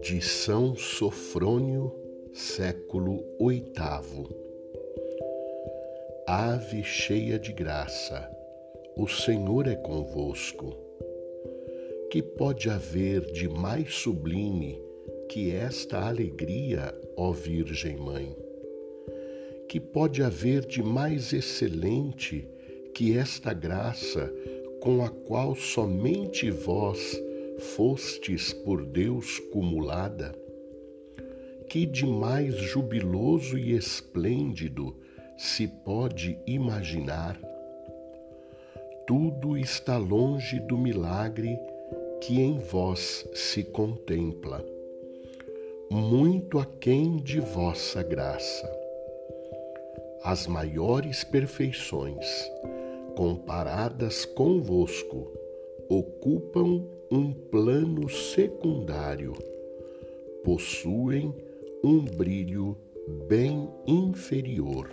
de São Sofrônio, século oitavo. Ave cheia de graça, o Senhor é convosco. Que pode haver de mais sublime que esta alegria, ó Virgem Mãe? Que pode haver de mais excelente que esta graça com a qual somente vós fostes por Deus cumulada? Que de mais jubiloso e esplêndido se pode imaginar? Tudo está longe do milagre que em vós se contempla, muito aquém de vossa graça. As maiores perfeições, comparadas convosco, ocupam um plano secundário, possuem um brilho bem inferior.